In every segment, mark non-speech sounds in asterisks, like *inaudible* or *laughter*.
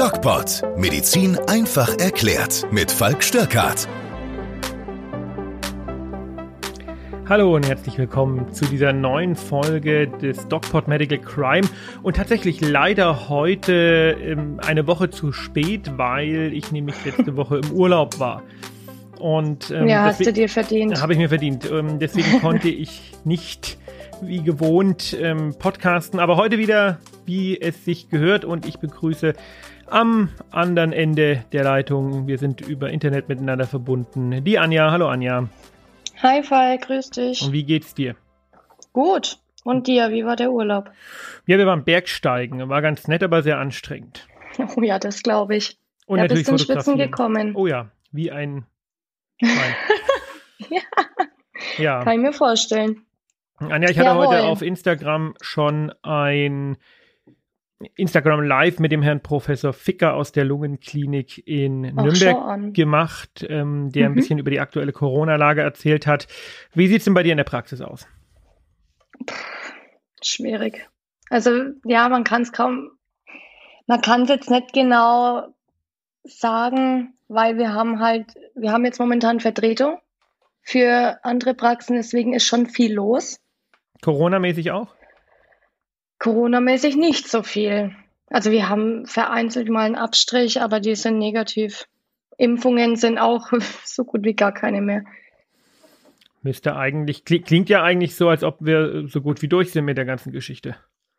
DocPod. Medizin einfach erklärt. Mit Falk Störkart. Hallo und herzlich willkommen zu dieser neuen Folge des DocPod Medical Crime. Und tatsächlich leider heute ähm, eine Woche zu spät, weil ich nämlich *laughs* letzte Woche im Urlaub war. Und, ähm, ja, hast du dir verdient. Habe ich mir verdient. Ähm, deswegen *laughs* konnte ich nicht wie gewohnt ähm, podcasten, aber heute wieder, wie es sich gehört. Und ich begrüße am anderen Ende der Leitung, wir sind über Internet miteinander verbunden, die Anja. Hallo Anja. Hi Falk, grüß dich. Und wie geht's dir? Gut. Und dir, wie war der Urlaub? Ja, wir waren Bergsteigen. War ganz nett, aber sehr anstrengend. *laughs* Oh ja, das glaube ich. Und ja, natürlich bist du Schwitzen gekommen. Oh ja, wie ein *laughs* ja. ja. Kann ich mir vorstellen. Anja, ich hatte Jawohl. heute auf Instagram schon ein Instagram Live mit dem Herrn Professor Ficker aus der Lungenklinik in Ach, Nürnberg gemacht, ähm, der mhm. ein bisschen über die aktuelle Corona-Lage erzählt hat. Wie sieht es denn bei dir in der Praxis aus? schwierig. Also ja, man kann es kaum, man kann es jetzt nicht genau sagen, weil wir haben halt, wir haben jetzt momentan Vertretung für andere Praxen, deswegen ist schon viel los. Corona-mäßig auch? Corona-mäßig nicht so viel. Also wir haben vereinzelt mal einen Abstrich, aber die sind negativ. Impfungen sind auch *laughs* so gut wie gar keine mehr. Müsste eigentlich, klingt ja eigentlich so, als ob wir so gut wie durch sind mit der ganzen Geschichte.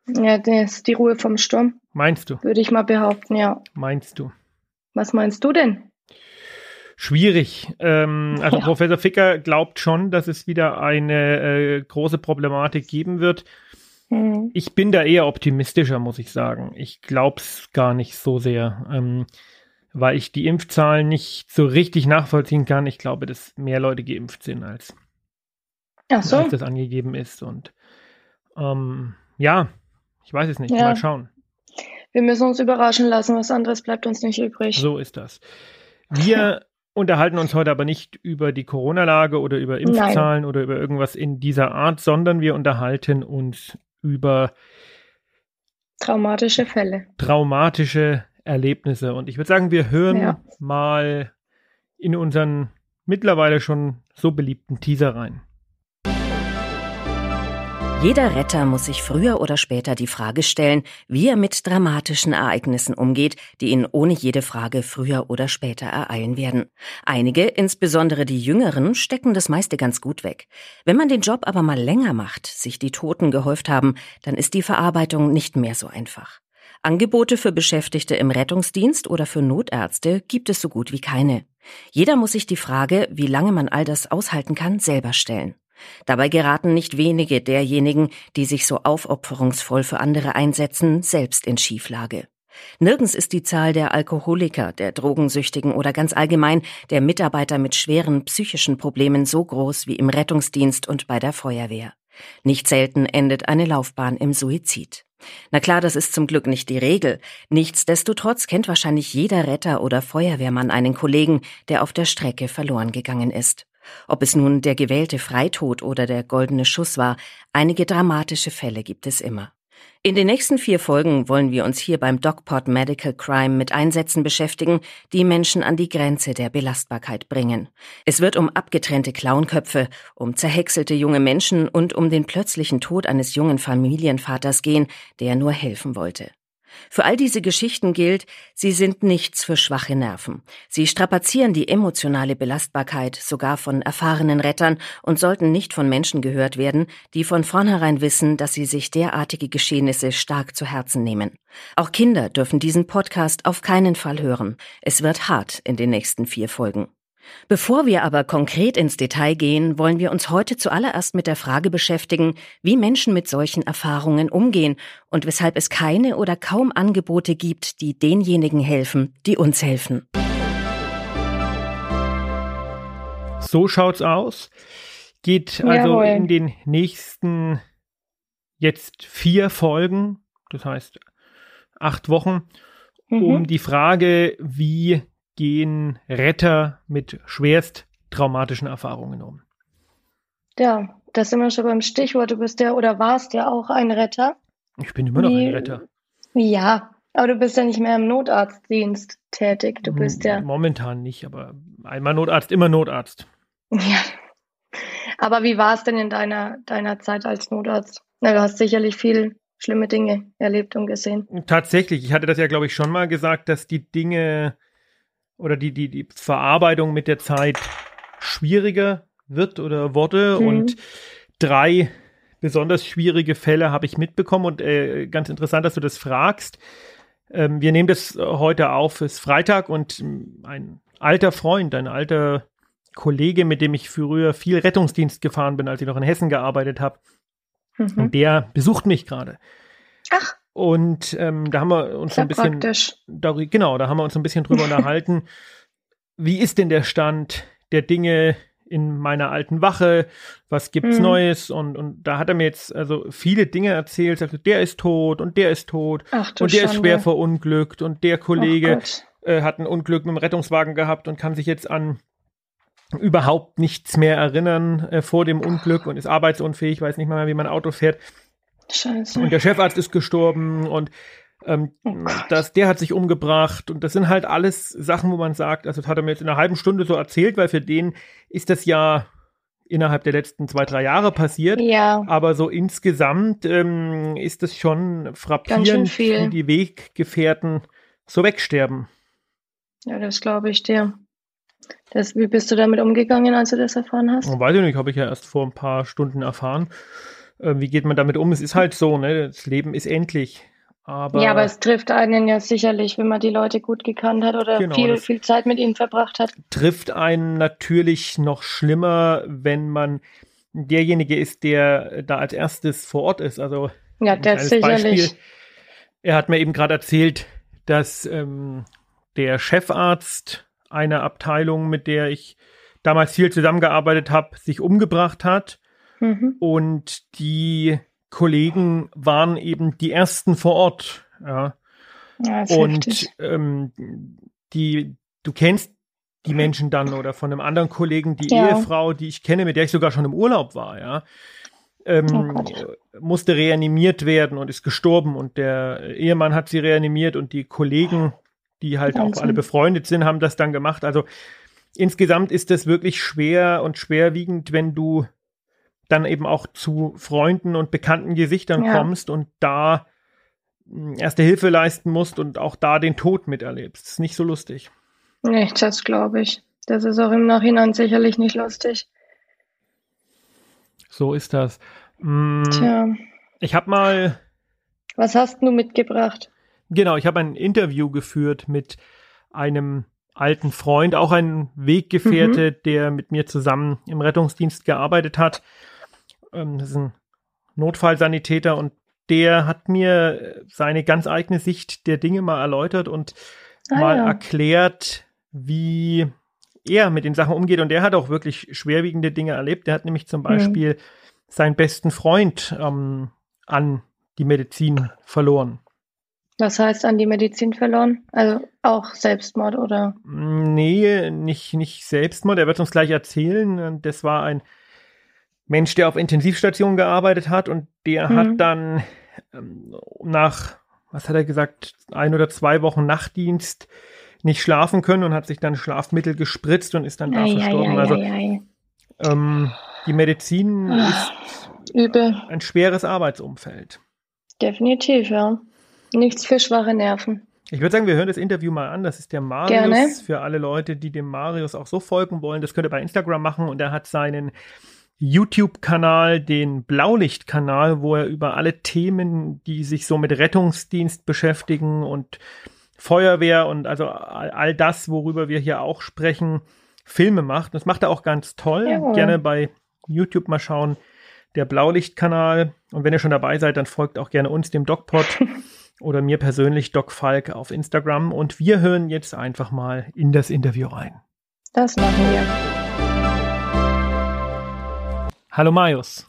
Ja, das ist die Ruhe vom Sturm. Meinst du? Würde ich mal behaupten, ja. Meinst du? Was meinst du denn? Schwierig. Ähm, also ja. Professor Ficker glaubt schon, dass es wieder eine äh, große Problematik geben wird. Mhm. Ich bin da eher optimistischer, muss ich sagen. Ich glaube es gar nicht so sehr, ähm, weil ich die Impfzahlen nicht so richtig nachvollziehen kann. Ich glaube, dass mehr Leute geimpft sind, als, so. als das angegeben ist. Und ähm, ja, ich weiß es nicht. Ja. Mal schauen. Wir müssen uns überraschen lassen, was anderes bleibt uns nicht übrig. So ist das. Wir *laughs* unterhalten uns heute aber nicht über die Corona-Lage oder über Impfzahlen Nein. oder über irgendwas in dieser Art, sondern wir unterhalten uns über traumatische Fälle. Traumatische Erlebnisse. Und ich würde sagen, wir hören ja. mal in unseren mittlerweile schon so beliebten Teaser rein. Jeder Retter muss sich früher oder später die Frage stellen, wie er mit dramatischen Ereignissen umgeht, die ihn ohne jede Frage früher oder später ereilen werden. Einige, insbesondere die Jüngeren, stecken das meiste ganz gut weg. Wenn man den Job aber mal länger macht, sich die Toten gehäuft haben, dann ist die Verarbeitung nicht mehr so einfach. Angebote für Beschäftigte im Rettungsdienst oder für Notärzte gibt es so gut wie keine. Jeder muss sich die Frage, wie lange man all das aushalten kann, selber stellen. Dabei geraten nicht wenige derjenigen, die sich so aufopferungsvoll für andere einsetzen, selbst in Schieflage. Nirgends ist die Zahl der Alkoholiker, der Drogensüchtigen oder ganz allgemein der Mitarbeiter mit schweren psychischen Problemen so groß wie im Rettungsdienst und bei der Feuerwehr. Nicht selten endet eine Laufbahn im Suizid. Na klar, das ist zum Glück nicht die Regel. Nichtsdestotrotz kennt wahrscheinlich jeder Retter oder Feuerwehrmann einen Kollegen, der auf der Strecke verloren gegangen ist. Ob es nun der gewählte Freitod oder der goldene Schuss war, einige dramatische Fälle gibt es immer. In den nächsten vier Folgen wollen wir uns hier beim DocPod Medical Crime mit Einsätzen beschäftigen, die Menschen an die Grenze der Belastbarkeit bringen. Es wird um abgetrennte Clownköpfe, um zerhäckselte junge Menschen und um den plötzlichen Tod eines jungen Familienvaters gehen, der nur helfen wollte. Für all diese Geschichten gilt, sie sind nichts für schwache Nerven. Sie strapazieren die emotionale Belastbarkeit sogar von erfahrenen Rettern und sollten nicht von Menschen gehört werden, die von vornherein wissen, dass sie sich derartige Geschehnisse stark zu Herzen nehmen. Auch Kinder dürfen diesen Podcast auf keinen Fall hören. Es wird hart in den nächsten vier Folgen. Bevor wir aber konkret ins Detail gehen, wollen wir uns heute zuallererst mit der Frage beschäftigen, wie Menschen mit solchen Erfahrungen umgehen und weshalb es keine oder kaum Angebote gibt, die denjenigen helfen, die uns helfen. So schaut's aus. Geht also Jawohl. in den nächsten jetzt vier Folgen, das heißt acht Wochen, mhm. um die Frage, wie gehen Retter mit schwerst traumatischen Erfahrungen um? Ja, da sind wir schon beim Stichwort. Du bist ja oder warst ja auch ein Retter. Ich bin immer noch Wie, ein Retter. Ja, Aber du bist ja nicht mehr im Notarztdienst tätig. Du bist ja. Momentan nicht, aber einmal Notarzt, immer Notarzt. Ja. Aber wie war es denn in deiner, deiner Zeit als Notarzt? Na, du hast sicherlich viel schlimme Dinge erlebt und gesehen. Tatsächlich, ich hatte das ja, glaube ich, schon mal gesagt, dass die Dinge oder die, die, die Verarbeitung mit der Zeit schwieriger wird oder wurde. Mhm. Und drei besonders schwierige Fälle habe ich mitbekommen. Und äh, ganz interessant, dass du das fragst. Ähm, wir nehmen das heute auf, es ist Freitag und ähm, ein alter Freund, ein alter Kollege, mit dem ich früher viel Rettungsdienst gefahren bin, als ich noch in Hessen gearbeitet habe, mhm. und der besucht mich gerade. Ach. Und ähm, da haben wir uns Sehr ein bisschen, da, genau, da haben wir uns ein bisschen drüber *laughs* unterhalten. Wie ist denn der Stand der Dinge in meiner alten Wache? Was gibt's mhm. Neues? Und, und da hat er mir jetzt also viele Dinge erzählt. Sagte, der ist tot und der ist tot Ach, und der Schande. ist schwer verunglückt und der Kollege äh, hat ein Unglück mit dem Rettungswagen gehabt und kann sich jetzt an überhaupt nichts mehr erinnern äh, vor dem Unglück und ist arbeitsunfähig, weiß nicht mal mehr, wie man Auto fährt. Scheiße. Und der Chefarzt ist gestorben und ähm, oh das, der hat sich umgebracht und das sind halt alles Sachen, wo man sagt, also das hat er mir jetzt in einer halben Stunde so erzählt, weil für den ist das ja innerhalb der letzten zwei, drei Jahre passiert. Ja. Aber so insgesamt ähm, ist es schon frappierend, wie die Weggefährten so wegsterben. Ja, das glaube ich dir. Das, wie bist du damit umgegangen, als du das erfahren hast? Weiß ich nicht, habe ich ja erst vor ein paar Stunden erfahren. Äh, wie geht man damit um? Es ist halt so, ne? Das Leben ist endlich. Aber, ja, aber es trifft einen ja sicherlich, wenn man die Leute gut gekannt hat oder genau, viel, viel Zeit mit ihnen verbracht hat. Trifft einen natürlich noch schlimmer, wenn man derjenige ist, der da als erstes vor Ort ist. Also ja, das sicherlich. Beispiel. Er hat mir eben gerade erzählt, dass ähm, der Chefarzt einer Abteilung, mit der ich damals viel zusammengearbeitet habe, sich umgebracht hat. Mhm. Und die Kollegen waren eben die ersten vor Ort. Ja. ja und ähm, die, du kennst die Menschen dann oder von einem anderen Kollegen, die ja. Ehefrau, die ich kenne, mit der ich sogar schon im Urlaub war, ja, ähm, oh musste reanimiert werden und ist gestorben und der Ehemann hat sie reanimiert und die Kollegen die halt Wahnsinn. auch alle befreundet sind, haben das dann gemacht. Also insgesamt ist das wirklich schwer und schwerwiegend, wenn du dann eben auch zu Freunden und bekannten Gesichtern ja. kommst und da hm, erste Hilfe leisten musst und auch da den Tod miterlebst. Das ist nicht so lustig. Nee, das glaube ich. Das ist auch im Nachhinein sicherlich nicht lustig. So ist das. Hm, Tja. Ich habe mal. Was hast du mitgebracht? Genau, ich habe ein Interview geführt mit einem alten Freund, auch ein Weggefährte, mhm. der mit mir zusammen im Rettungsdienst gearbeitet hat. Ähm, das ist ein Notfallsanitäter und der hat mir seine ganz eigene Sicht der Dinge mal erläutert und ah, mal ja. erklärt, wie er mit den Sachen umgeht. Und der hat auch wirklich schwerwiegende Dinge erlebt. Der hat nämlich zum mhm. Beispiel mhm. seinen besten Freund ähm, an die Medizin verloren. Was heißt an die Medizin verloren? Also auch Selbstmord oder? Nee, nicht, nicht Selbstmord. Er wird uns gleich erzählen. Das war ein Mensch, der auf Intensivstation gearbeitet hat und der mhm. hat dann ähm, nach, was hat er gesagt, ein oder zwei Wochen Nachtdienst nicht schlafen können und hat sich dann Schlafmittel gespritzt und ist dann da ei, verstorben. Ei, also ei, ähm, die Medizin Ach, ist übel. ein schweres Arbeitsumfeld. Definitiv, ja. Nichts für schwache Nerven. Ich würde sagen, wir hören das Interview mal an. Das ist der Marius Gerne. für alle Leute, die dem Marius auch so folgen wollen. Das könnt ihr bei Instagram machen und er hat seinen YouTube-Kanal, den Blaulicht-Kanal, wo er über alle Themen, die sich so mit Rettungsdienst beschäftigen und Feuerwehr und also all das, worüber wir hier auch sprechen, Filme macht. Das macht er auch ganz toll. Ja. Gerne bei YouTube mal schauen. Der Blaulicht-Kanal. Und wenn ihr schon dabei seid, dann folgt auch gerne uns, dem DocPod. *laughs* oder mir persönlich Doc Falk auf Instagram und wir hören jetzt einfach mal in das Interview rein. Das machen wir. Hallo Marius.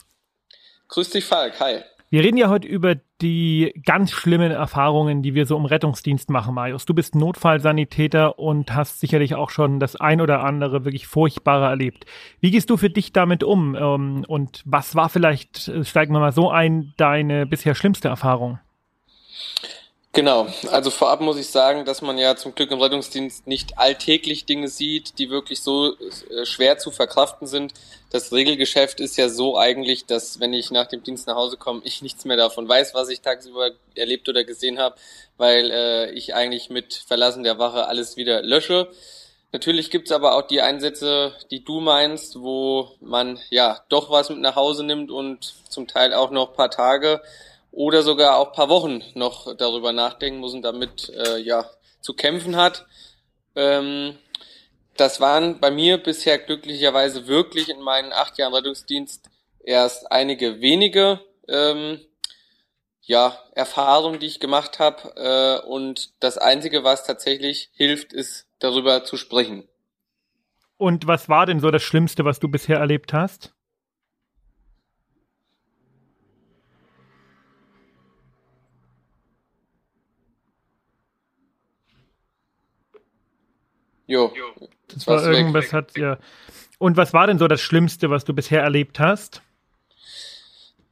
Grüß dich Falk, hi. Wir reden ja heute über die ganz schlimmen Erfahrungen, die wir so im Rettungsdienst machen, Marius. Du bist Notfallsanitäter und hast sicherlich auch schon das ein oder andere wirklich Furchtbare erlebt. Wie gehst du für dich damit um? Ähm, und was war vielleicht, steigen wir mal so ein, deine bisher schlimmste Erfahrung? Genau, also vorab muss ich sagen, dass man ja zum Glück im Rettungsdienst nicht alltäglich Dinge sieht, die wirklich so äh, schwer zu verkraften sind. Das Regelgeschäft ist ja so eigentlich, dass wenn ich nach dem Dienst nach Hause komme, *laughs* ich nichts mehr davon weiß, was ich tagsüber erlebt oder gesehen habe, weil äh, ich eigentlich mit Verlassen der Wache alles wieder lösche. Natürlich gibt's aber auch die Einsätze, die du meinst, wo man ja doch was mit nach Hause nimmt und zum Teil auch noch paar Tage oder sogar auch paar Wochen noch darüber nachdenken muss und damit äh, ja zu kämpfen hat. Ähm, das waren bei mir bisher glücklicherweise wirklich in meinen acht Jahren Rettungsdienst erst einige wenige ähm, ja, Erfahrungen, die ich gemacht habe. Äh, und das Einzige, was tatsächlich hilft, ist darüber zu sprechen. Und was war denn so das Schlimmste, was du bisher erlebt hast? Jo. Das war irgendwas weg. hat ja. Und was war denn so das Schlimmste, was du bisher erlebt hast?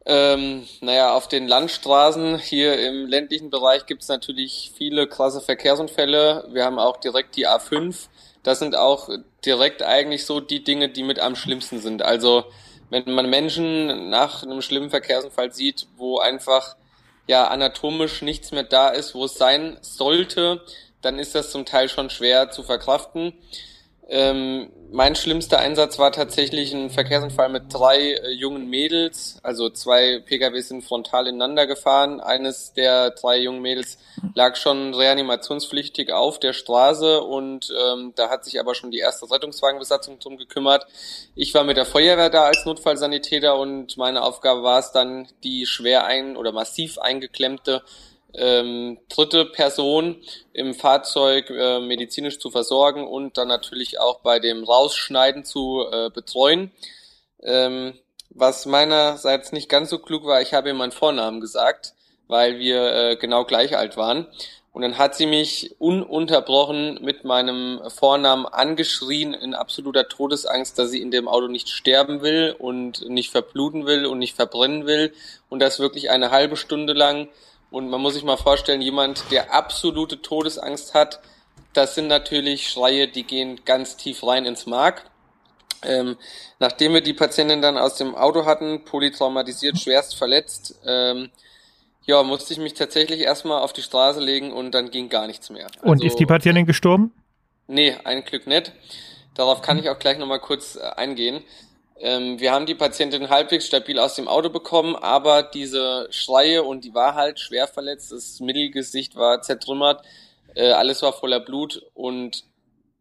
Ähm, naja, auf den Landstraßen hier im ländlichen Bereich gibt es natürlich viele krasse Verkehrsunfälle. Wir haben auch direkt die A5. Das sind auch direkt eigentlich so die Dinge, die mit am schlimmsten sind. Also wenn man Menschen nach einem schlimmen Verkehrsunfall sieht, wo einfach ja anatomisch nichts mehr da ist, wo es sein sollte, dann ist das zum Teil schon schwer zu verkraften. Ähm, mein schlimmster Einsatz war tatsächlich ein Verkehrsunfall mit drei äh, jungen Mädels. Also zwei PKWs sind frontal ineinander gefahren. Eines der drei jungen Mädels lag schon reanimationspflichtig auf der Straße und ähm, da hat sich aber schon die erste Rettungswagenbesatzung drum gekümmert. Ich war mit der Feuerwehr da als Notfallsanitäter und meine Aufgabe war es dann, die schwer ein- oder massiv eingeklemmte ähm, dritte Person im Fahrzeug äh, medizinisch zu versorgen und dann natürlich auch bei dem Rausschneiden zu äh, betreuen. Ähm, was meinerseits nicht ganz so klug war, ich habe ihr meinen Vornamen gesagt, weil wir äh, genau gleich alt waren. Und dann hat sie mich ununterbrochen mit meinem Vornamen angeschrien in absoluter Todesangst, dass sie in dem Auto nicht sterben will und nicht verbluten will und nicht verbrennen will. Und das wirklich eine halbe Stunde lang. Und man muss sich mal vorstellen, jemand, der absolute Todesangst hat, das sind natürlich Schreie, die gehen ganz tief rein ins Mark. Ähm, nachdem wir die Patientin dann aus dem Auto hatten, polytraumatisiert, schwerst verletzt, ähm, ja, musste ich mich tatsächlich erstmal auf die Straße legen und dann ging gar nichts mehr. Also, und ist die Patientin gestorben? Nee, ein Glück nicht. Darauf kann ich auch gleich nochmal kurz äh, eingehen. Ähm, wir haben die Patientin halbwegs stabil aus dem Auto bekommen, aber diese Schreie und die war halt schwer verletzt, das Mittelgesicht war zertrümmert, äh, alles war voller Blut und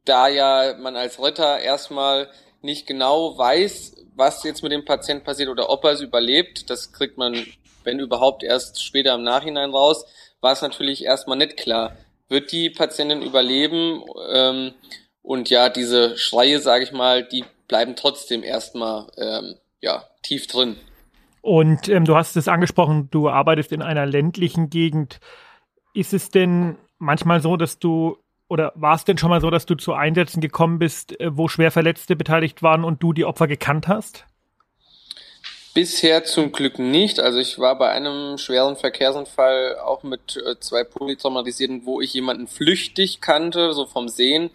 da ja man als Retter erstmal nicht genau weiß, was jetzt mit dem Patient passiert oder ob er es überlebt, das kriegt man, wenn überhaupt, erst später im Nachhinein raus, war es natürlich erstmal nicht klar. Wird die Patientin überleben? Ähm, und ja, diese Schreie, sage ich mal, die bleiben trotzdem erstmal ähm, ja, tief drin. Und ähm, du hast es angesprochen, du arbeitest in einer ländlichen Gegend. Ist es denn manchmal so, dass du oder war es denn schon mal so, dass du zu Einsätzen gekommen bist, äh, wo Schwerverletzte beteiligt waren und du die Opfer gekannt hast? Bisher zum Glück nicht. Also ich war bei einem schweren Verkehrsunfall auch mit äh, zwei Polytraumatisierten, wo ich jemanden flüchtig kannte, so vom Sehen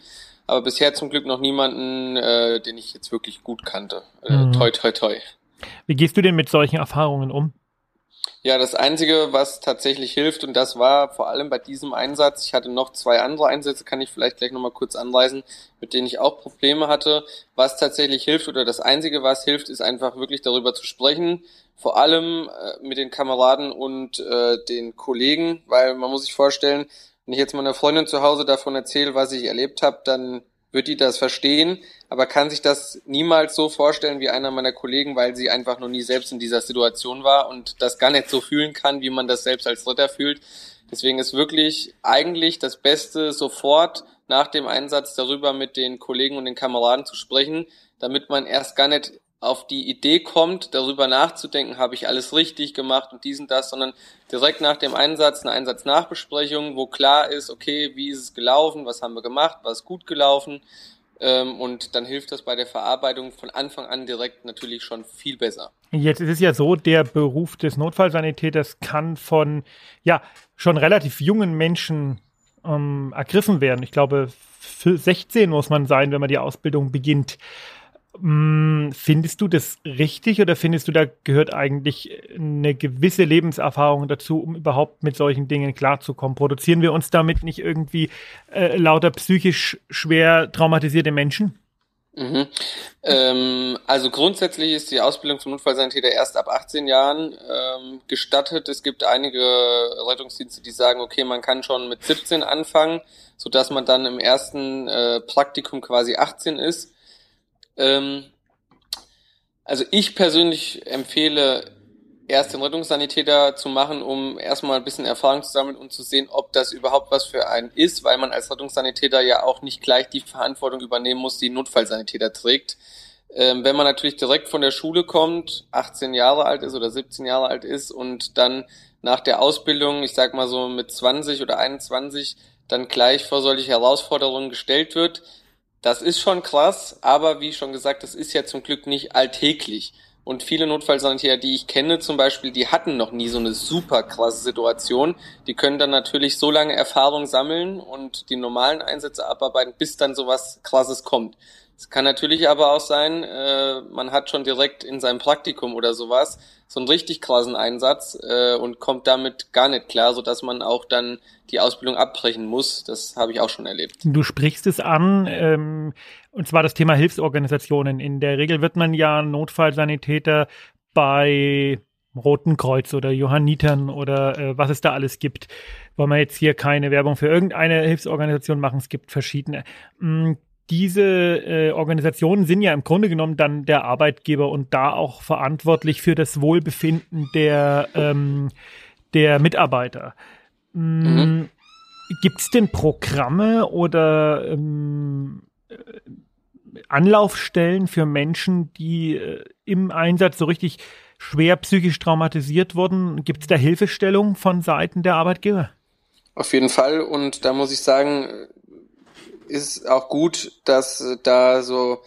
aber bisher zum Glück noch niemanden, äh, den ich jetzt wirklich gut kannte. Äh, mhm. Toi, toi, toi. Wie gehst du denn mit solchen Erfahrungen um? Ja, das Einzige, was tatsächlich hilft, und das war vor allem bei diesem Einsatz, ich hatte noch zwei andere Einsätze, kann ich vielleicht gleich nochmal kurz anweisen, mit denen ich auch Probleme hatte. Was tatsächlich hilft, oder das Einzige, was hilft, ist einfach wirklich darüber zu sprechen, vor allem äh, mit den Kameraden und äh, den Kollegen, weil man muss sich vorstellen, wenn ich jetzt meiner Freundin zu Hause davon erzähle, was ich erlebt habe, dann wird die das verstehen, aber kann sich das niemals so vorstellen wie einer meiner Kollegen, weil sie einfach noch nie selbst in dieser Situation war und das gar nicht so fühlen kann, wie man das selbst als Dritter fühlt. Deswegen ist wirklich eigentlich das Beste, sofort nach dem Einsatz darüber mit den Kollegen und den Kameraden zu sprechen, damit man erst gar nicht auf die Idee kommt, darüber nachzudenken, habe ich alles richtig gemacht und dies und das, sondern direkt nach dem Einsatz eine Einsatznachbesprechung, wo klar ist, okay, wie ist es gelaufen, was haben wir gemacht, was ist gut gelaufen ähm, und dann hilft das bei der Verarbeitung von Anfang an direkt natürlich schon viel besser. Jetzt ist es ja so, der Beruf des Notfallsanitäters kann von ja schon relativ jungen Menschen ähm, ergriffen werden. Ich glaube, für 16 muss man sein, wenn man die Ausbildung beginnt. Hm, findest du das richtig oder findest du, da gehört eigentlich eine gewisse Lebenserfahrung dazu, um überhaupt mit solchen Dingen klarzukommen? Produzieren wir uns damit nicht irgendwie äh, lauter psychisch schwer traumatisierte Menschen? Mhm. Ähm, also grundsätzlich ist die Ausbildung zum Notfallsanitäter erst ab 18 Jahren ähm, gestattet. Es gibt einige Rettungsdienste, die sagen, okay, man kann schon mit 17 anfangen, so dass man dann im ersten äh, Praktikum quasi 18 ist. Ähm, also ich persönlich empfehle erst den Rettungssanitäter zu machen, um erstmal ein bisschen Erfahrung zu sammeln und zu sehen, ob das überhaupt was für einen ist, weil man als Rettungssanitäter ja auch nicht gleich die Verantwortung übernehmen muss, die Notfallsanitäter trägt. Ähm, wenn man natürlich direkt von der Schule kommt, 18 Jahre alt ist oder 17 Jahre alt ist und dann nach der Ausbildung, ich sag mal so mit 20 oder 21, dann gleich vor solche Herausforderungen gestellt wird, das ist schon krass, aber wie schon gesagt, das ist ja zum Glück nicht alltäglich. Und viele Notfallsanitäter, die ich kenne zum Beispiel, die hatten noch nie so eine super krasse Situation. Die können dann natürlich so lange Erfahrung sammeln und die normalen Einsätze abarbeiten, bis dann sowas krasses kommt. Es kann natürlich aber auch sein, äh, man hat schon direkt in seinem Praktikum oder sowas so einen richtig krassen Einsatz äh, und kommt damit gar nicht klar, so dass man auch dann die Ausbildung abbrechen muss. Das habe ich auch schon erlebt. Du sprichst es an, ähm, und zwar das Thema Hilfsorganisationen. In der Regel wird man ja Notfallsanitäter bei Roten Kreuz oder Johannitern oder äh, was es da alles gibt. Wollen wir jetzt hier keine Werbung für irgendeine Hilfsorganisation machen, es gibt verschiedene. Diese äh, Organisationen sind ja im Grunde genommen dann der Arbeitgeber und da auch verantwortlich für das Wohlbefinden der, ähm, der Mitarbeiter. Mm, mhm. Gibt es denn Programme oder ähm, äh, Anlaufstellen für Menschen, die äh, im Einsatz so richtig schwer psychisch traumatisiert wurden? Gibt es da Hilfestellung von Seiten der Arbeitgeber? Auf jeden Fall. Und da muss ich sagen, ist auch gut, dass da so,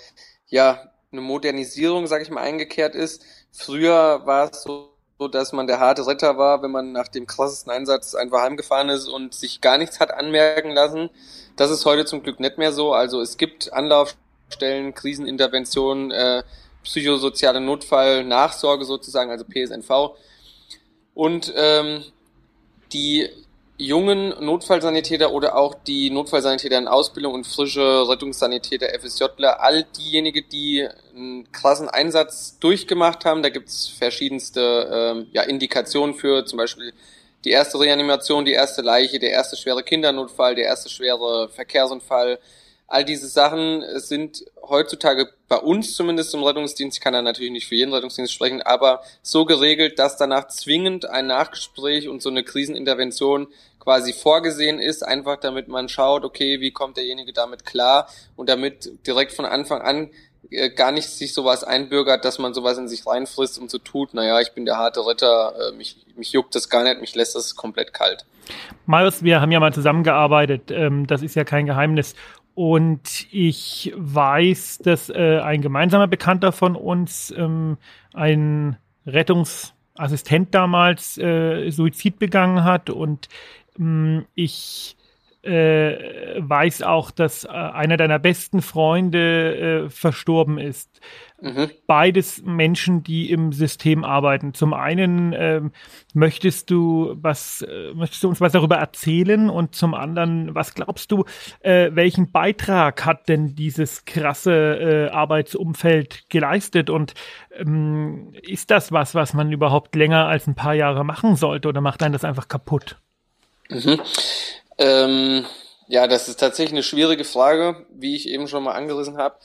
ja, eine Modernisierung, sag ich mal, eingekehrt ist. Früher war es so, dass man der harte Retter war, wenn man nach dem krassesten Einsatz einfach heimgefahren ist und sich gar nichts hat anmerken lassen. Das ist heute zum Glück nicht mehr so. Also es gibt Anlaufstellen, Kriseninterventionen, äh, psychosoziale Notfall, Nachsorge sozusagen, also PSNV. Und ähm, die jungen Notfallsanitäter oder auch die Notfallsanitäter in Ausbildung und frische Rettungssanitäter, FSJler, all diejenigen, die einen krassen Einsatz durchgemacht haben. Da gibt's verschiedenste ähm, ja, Indikationen für, zum Beispiel die erste Reanimation, die erste Leiche, der erste schwere Kindernotfall, der erste schwere Verkehrsunfall, All diese Sachen sind heutzutage bei uns zumindest im Rettungsdienst, ich kann da natürlich nicht für jeden Rettungsdienst sprechen, aber so geregelt, dass danach zwingend ein Nachgespräch und so eine Krisenintervention quasi vorgesehen ist, einfach damit man schaut, okay, wie kommt derjenige damit klar und damit direkt von Anfang an äh, gar nicht sich sowas einbürgert, dass man sowas in sich reinfrisst und so tut, naja, ich bin der harte Ritter, äh, mich, mich juckt das gar nicht, mich lässt das komplett kalt. Marius, wir haben ja mal zusammengearbeitet, ähm, das ist ja kein Geheimnis. Und ich weiß, dass äh, ein gemeinsamer Bekannter von uns, ähm, ein Rettungsassistent damals, äh, Suizid begangen hat. Und ähm, ich äh, weiß auch, dass äh, einer deiner besten Freunde äh, verstorben ist. Mhm. Beides Menschen, die im System arbeiten. Zum einen ähm, möchtest du was, äh, möchtest du uns was darüber erzählen und zum anderen, was glaubst du, äh, welchen Beitrag hat denn dieses krasse äh, Arbeitsumfeld geleistet und ähm, ist das was, was man überhaupt länger als ein paar Jahre machen sollte oder macht einen das einfach kaputt? Mhm. Ähm, ja, das ist tatsächlich eine schwierige Frage, wie ich eben schon mal angerissen habe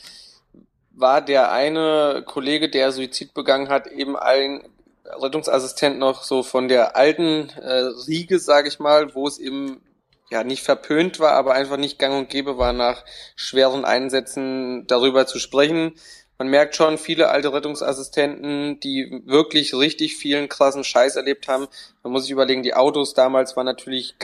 war der eine Kollege, der Suizid begangen hat, eben ein Rettungsassistent noch so von der alten äh, Riege, sage ich mal, wo es eben ja nicht verpönt war, aber einfach nicht gang und gäbe war, nach schweren Einsätzen darüber zu sprechen. Man merkt schon, viele alte Rettungsassistenten, die wirklich richtig vielen krassen Scheiß erlebt haben. Man muss sich überlegen, die Autos damals waren natürlich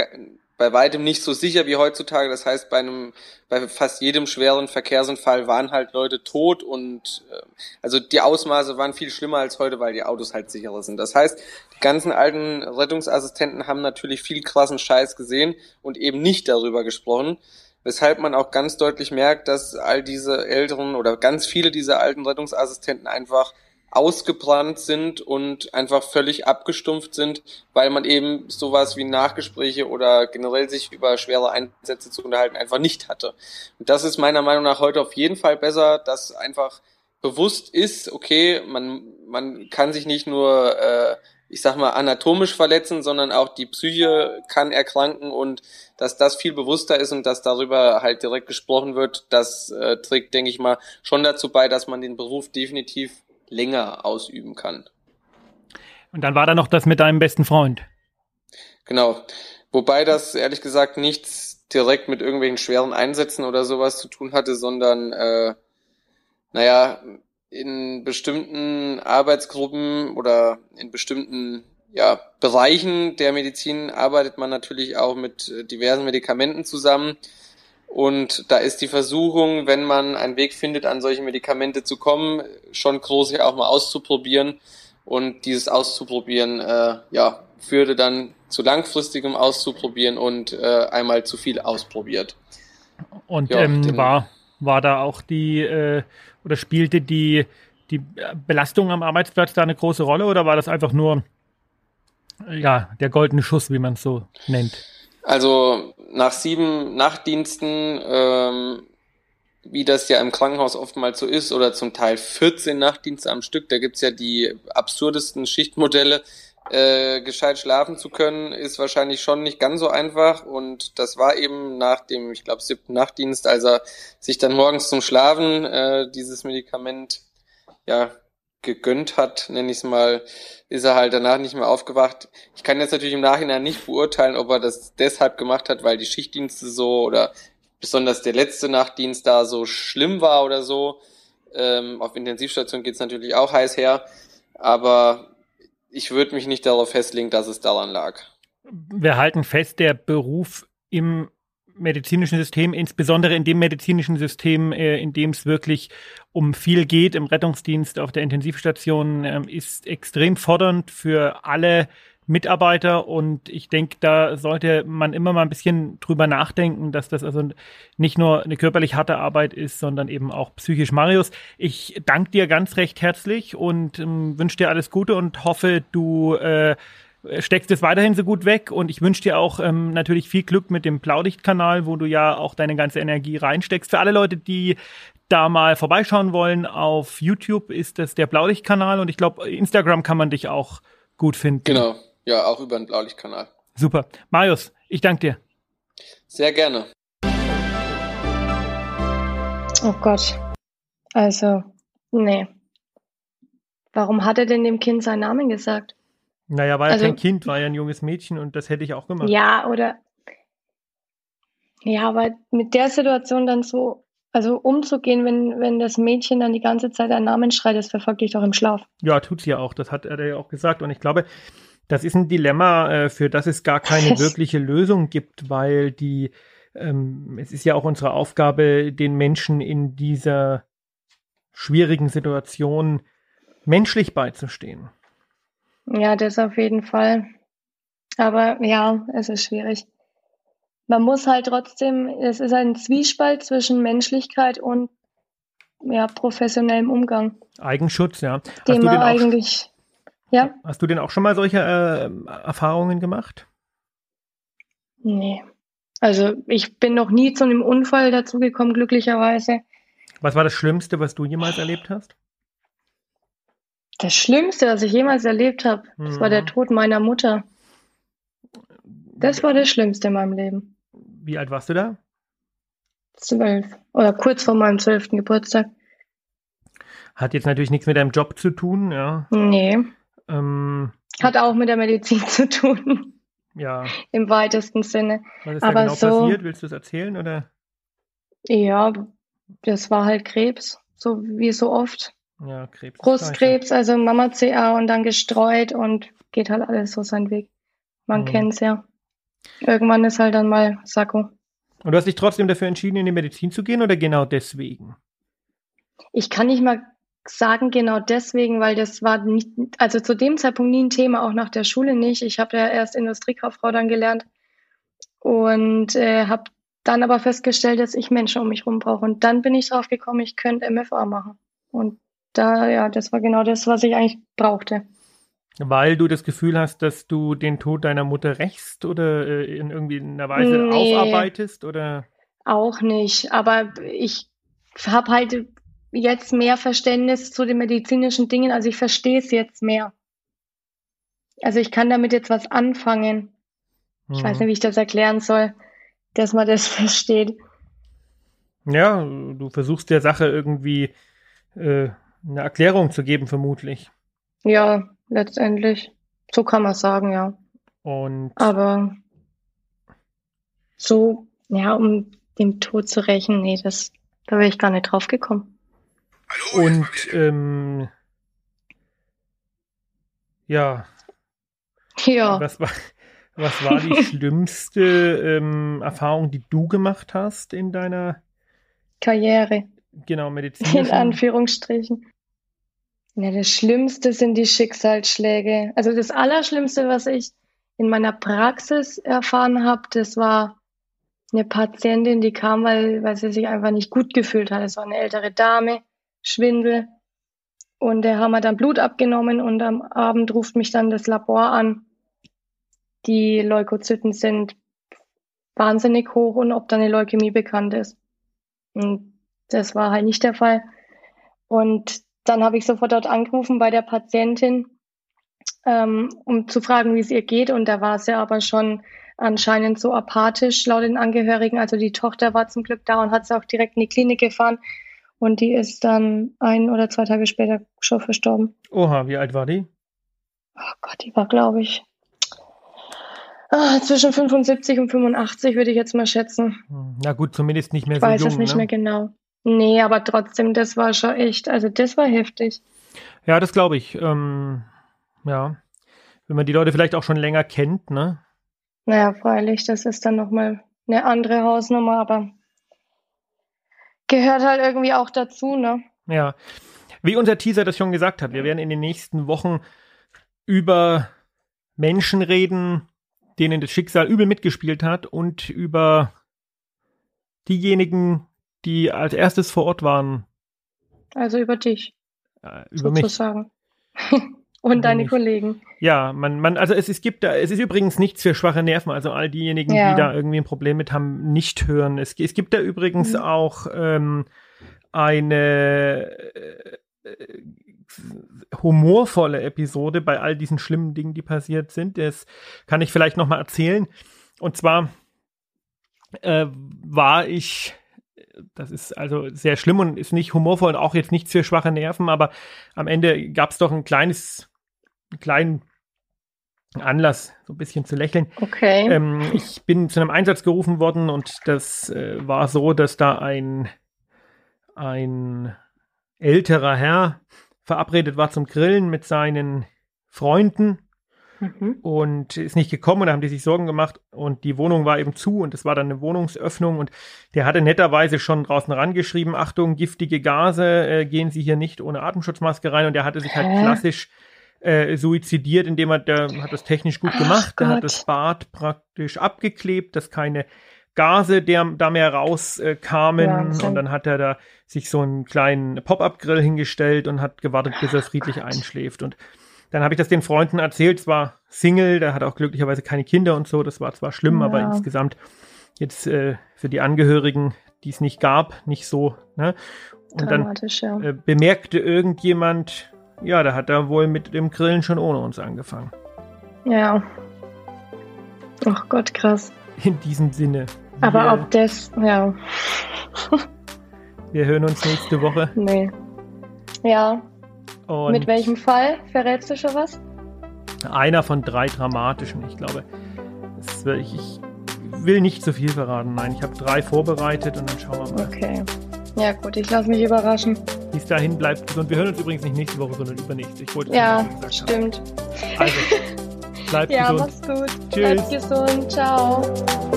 bei weitem nicht so sicher wie heutzutage. Das heißt, bei einem, bei fast jedem schweren Verkehrsunfall waren halt Leute tot und äh, also die Ausmaße waren viel schlimmer als heute, weil die Autos halt sicherer sind. Das heißt, die ganzen alten Rettungsassistenten haben natürlich viel krassen Scheiß gesehen und eben nicht darüber gesprochen. Weshalb man auch ganz deutlich merkt, dass all diese älteren oder ganz viele dieser alten Rettungsassistenten einfach ausgebrannt sind und einfach völlig abgestumpft sind, weil man eben sowas wie Nachgespräche oder generell sich über schwere Einsätze zu unterhalten einfach nicht hatte. Und das ist meiner Meinung nach heute auf jeden Fall besser, dass einfach bewusst ist, okay, man, man kann sich nicht nur, äh, ich sag mal, anatomisch verletzen, sondern auch die Psyche kann erkranken und dass das viel bewusster ist und dass darüber halt direkt gesprochen wird, das äh, trägt, denke ich mal, schon dazu bei, dass man den Beruf definitiv länger ausüben kann. Und dann war da noch das mit deinem besten Freund. Genau. Wobei das ehrlich gesagt nichts direkt mit irgendwelchen schweren Einsätzen oder sowas zu tun hatte, sondern äh, naja, in bestimmten Arbeitsgruppen oder in bestimmten ja, Bereichen der Medizin arbeitet man natürlich auch mit diversen Medikamenten zusammen. Und da ist die Versuchung, wenn man einen Weg findet, an solche Medikamente zu kommen, schon groß, ja auch mal auszuprobieren. Und dieses Auszuprobieren, äh, ja, führte dann zu langfristigem Auszuprobieren und äh, einmal zu viel ausprobiert. Und ja, ähm, war, war da auch die, äh, oder spielte die, die Belastung am Arbeitsplatz da eine große Rolle oder war das einfach nur, ja, der goldene Schuss, wie man es so nennt? Also nach sieben Nachtdiensten, ähm, wie das ja im Krankenhaus oftmals so ist, oder zum Teil 14 Nachtdienste am Stück, da gibt's ja die absurdesten Schichtmodelle, äh, gescheit schlafen zu können, ist wahrscheinlich schon nicht ganz so einfach. Und das war eben nach dem, ich glaube, siebten Nachtdienst, als er sich dann morgens zum Schlafen äh, dieses Medikament ja gegönnt hat, nenne ich es mal, ist er halt danach nicht mehr aufgewacht. Ich kann jetzt natürlich im Nachhinein nicht beurteilen, ob er das deshalb gemacht hat, weil die Schichtdienste so oder besonders der letzte Nachtdienst da so schlimm war oder so. Ähm, auf Intensivstation geht's natürlich auch heiß her, aber ich würde mich nicht darauf festlegen, dass es daran lag. Wir halten fest, der Beruf im medizinischen System, insbesondere in dem medizinischen System, äh, in dem es wirklich um viel geht, im Rettungsdienst auf der Intensivstation, äh, ist extrem fordernd für alle Mitarbeiter und ich denke, da sollte man immer mal ein bisschen drüber nachdenken, dass das also nicht nur eine körperlich harte Arbeit ist, sondern eben auch psychisch. Marius, ich danke dir ganz recht herzlich und ähm, wünsche dir alles Gute und hoffe, du äh, steckst es weiterhin so gut weg und ich wünsche dir auch ähm, natürlich viel Glück mit dem Blaulichtkanal, wo du ja auch deine ganze Energie reinsteckst. Für alle Leute, die da mal vorbeischauen wollen, auf YouTube ist das der Blaulichtkanal und ich glaube, Instagram kann man dich auch gut finden. Genau, ja, auch über den Blaulichtkanal. Super. Marius, ich danke dir. Sehr gerne. Oh Gott. Also, nee. Warum hat er denn dem Kind seinen Namen gesagt? Naja, war ja also, kein Kind, war ja ein junges Mädchen und das hätte ich auch gemacht. Ja, oder. Ja, aber mit der Situation dann so, also umzugehen, wenn, wenn das Mädchen dann die ganze Zeit einen Namen schreit, das verfolgt dich doch im Schlaf. Ja, tut sie ja auch. Das hat er ja auch gesagt. Und ich glaube, das ist ein Dilemma, äh, für das es gar keine *laughs* wirkliche Lösung gibt, weil die, ähm, es ist ja auch unsere Aufgabe, den Menschen in dieser schwierigen Situation menschlich beizustehen. Ja, das auf jeden Fall. Aber ja, es ist schwierig. Man muss halt trotzdem, es ist ein Zwiespalt zwischen Menschlichkeit und ja, professionellem Umgang. Eigenschutz, ja. Den man eigentlich, ja. Hast du denn auch schon mal solche äh, Erfahrungen gemacht? Nee. Also ich bin noch nie zu einem Unfall dazugekommen, glücklicherweise. Was war das Schlimmste, was du jemals erlebt hast? Das Schlimmste, was ich jemals erlebt habe, mhm. das war der mhm. Tod meiner Mutter. Das war das Schlimmste in meinem Leben. Wie alt warst du da? Zwölf. Oder kurz vor meinem zwölften Geburtstag. Hat jetzt natürlich nichts mit deinem Job zu tun, ja? Nee. Ähm, Hat auch mit der Medizin zu tun. Ja. Im weitesten Sinne. Was ist Aber da genau so, passiert? Willst du es erzählen, oder? Ja, das war halt Krebs. So wie so oft. Ja, Krebs. Brustkrebs, also Mama CA und dann gestreut und geht halt alles so seinen Weg. Man mhm. kennt's ja. irgendwann ist halt dann mal Sakko. Und du hast dich trotzdem dafür entschieden, in die Medizin zu gehen oder genau deswegen? Ich kann nicht mal sagen, genau deswegen, weil das war nicht, also zu dem Zeitpunkt nie ein Thema, auch nach der Schule nicht. Ich habe ja erst Industriekauffrau dann gelernt und äh, habe dann aber festgestellt, dass ich Menschen um mich herum brauche. Und dann bin ich drauf gekommen, ich könnte MFA machen. Und da, ja, das war genau das, was ich eigentlich brauchte. Weil du das Gefühl hast, dass du den Tod deiner Mutter rächst oder äh, in irgendwie einer Weise nee, aufarbeitest oder? Auch nicht. Aber ich habe halt jetzt mehr Verständnis zu den medizinischen Dingen. Also ich verstehe es jetzt mehr. Also ich kann damit jetzt was anfangen. Ich weiß mhm. nicht, wie ich das erklären soll, dass man das *laughs* versteht. Ja, du versuchst der Sache irgendwie äh, eine Erklärung zu geben, vermutlich. Ja, letztendlich. So kann man sagen, ja. Und. Aber so, ja, um den Tod zu rächen, nee, das, da wäre ich gar nicht drauf gekommen. Und ähm, ja. Ja. Was war, was war die *laughs* schlimmste ähm, Erfahrung, die du gemacht hast in deiner Karriere? Genau, Medizin. In Anführungsstrichen. Ja, das Schlimmste sind die Schicksalsschläge. Also das Allerschlimmste, was ich in meiner Praxis erfahren habe, das war eine Patientin, die kam, weil, weil sie sich einfach nicht gut gefühlt hat. Es war eine ältere Dame, Schwindel. Und der haben wir dann Blut abgenommen und am Abend ruft mich dann das Labor an. Die Leukozyten sind wahnsinnig hoch und ob da eine Leukämie bekannt ist. Und das war halt nicht der Fall. Und dann habe ich sofort dort angerufen bei der Patientin, ähm, um zu fragen, wie es ihr geht. Und da war sie aber schon anscheinend so apathisch laut den Angehörigen. Also die Tochter war zum Glück da und hat sie auch direkt in die Klinik gefahren. Und die ist dann ein oder zwei Tage später schon verstorben. Oha, wie alt war die? Oh Gott, die war, glaube ich, ah, zwischen 75 und 85, würde ich jetzt mal schätzen. Hm, na gut, zumindest nicht mehr ich so weiß jung. es nicht ne? mehr genau. Nee, aber trotzdem, das war schon echt, also das war heftig. Ja, das glaube ich. Ähm, ja, wenn man die Leute vielleicht auch schon länger kennt, ne? Naja, freilich, das ist dann nochmal eine andere Hausnummer, aber gehört halt irgendwie auch dazu, ne? Ja. Wie unser Teaser das schon gesagt hat, wir werden in den nächsten Wochen über Menschen reden, denen das Schicksal übel mitgespielt hat und über diejenigen, die als erstes vor Ort waren. Also über dich. Äh, über sozusagen. *laughs* mich. Und deine Kollegen. Ja, man, man, also es, es gibt da, es ist übrigens nichts für schwache Nerven. Also all diejenigen, ja. die da irgendwie ein Problem mit haben, nicht hören. Es, es gibt da übrigens mhm. auch ähm, eine äh, humorvolle Episode bei all diesen schlimmen Dingen, die passiert sind. Das kann ich vielleicht noch mal erzählen. Und zwar äh, war ich das ist also sehr schlimm und ist nicht humorvoll und auch jetzt nichts für schwache Nerven, aber am Ende gab es doch ein kleines, einen kleinen Anlass, so ein bisschen zu lächeln. Okay. Ähm, ich bin zu einem Einsatz gerufen worden und das äh, war so, dass da ein, ein älterer Herr verabredet war zum Grillen mit seinen Freunden Mhm. Und ist nicht gekommen und da haben die sich Sorgen gemacht und die Wohnung war eben zu und es war dann eine Wohnungsöffnung und der hatte netterweise schon draußen rangeschrieben, Achtung, giftige Gase, äh, gehen Sie hier nicht ohne Atemschutzmaske rein und der hatte sich halt Hä? klassisch äh, suizidiert, indem er, der hat das technisch gut gemacht, Ach der hat das Bad praktisch abgeklebt, dass keine Gase der, da mehr rauskamen äh, und dann hat er da sich so einen kleinen Pop-up-Grill hingestellt und hat gewartet, bis er friedlich einschläft und dann habe ich das den Freunden erzählt, zwar Single, der hat auch glücklicherweise keine Kinder und so, das war zwar schlimm, ja. aber insgesamt jetzt äh, für die Angehörigen, die es nicht gab, nicht so. Ne? Und dann ja. äh, bemerkte irgendjemand, ja, da hat er wohl mit dem Grillen schon ohne uns angefangen. Ja. Ach Gott, krass. In diesem Sinne. Aber wir, ob das, ja. wir hören uns nächste Woche. Nee. Ja, und Mit welchem Fall? Verrätst du schon was? Einer von drei dramatischen, ich glaube. Das, ich, ich will nicht zu viel verraten. Nein, ich habe drei vorbereitet und dann schauen wir mal. Okay. Ja gut, ich lasse mich überraschen. Bis dahin bleibt gesund. Wir hören uns übrigens nicht nächste Woche, sondern übernächste. Ich wollte ja, stimmt. Also, Bleibt *laughs* ja, gesund. mach's gut. Tschüss. Bleibt gesund. Ciao.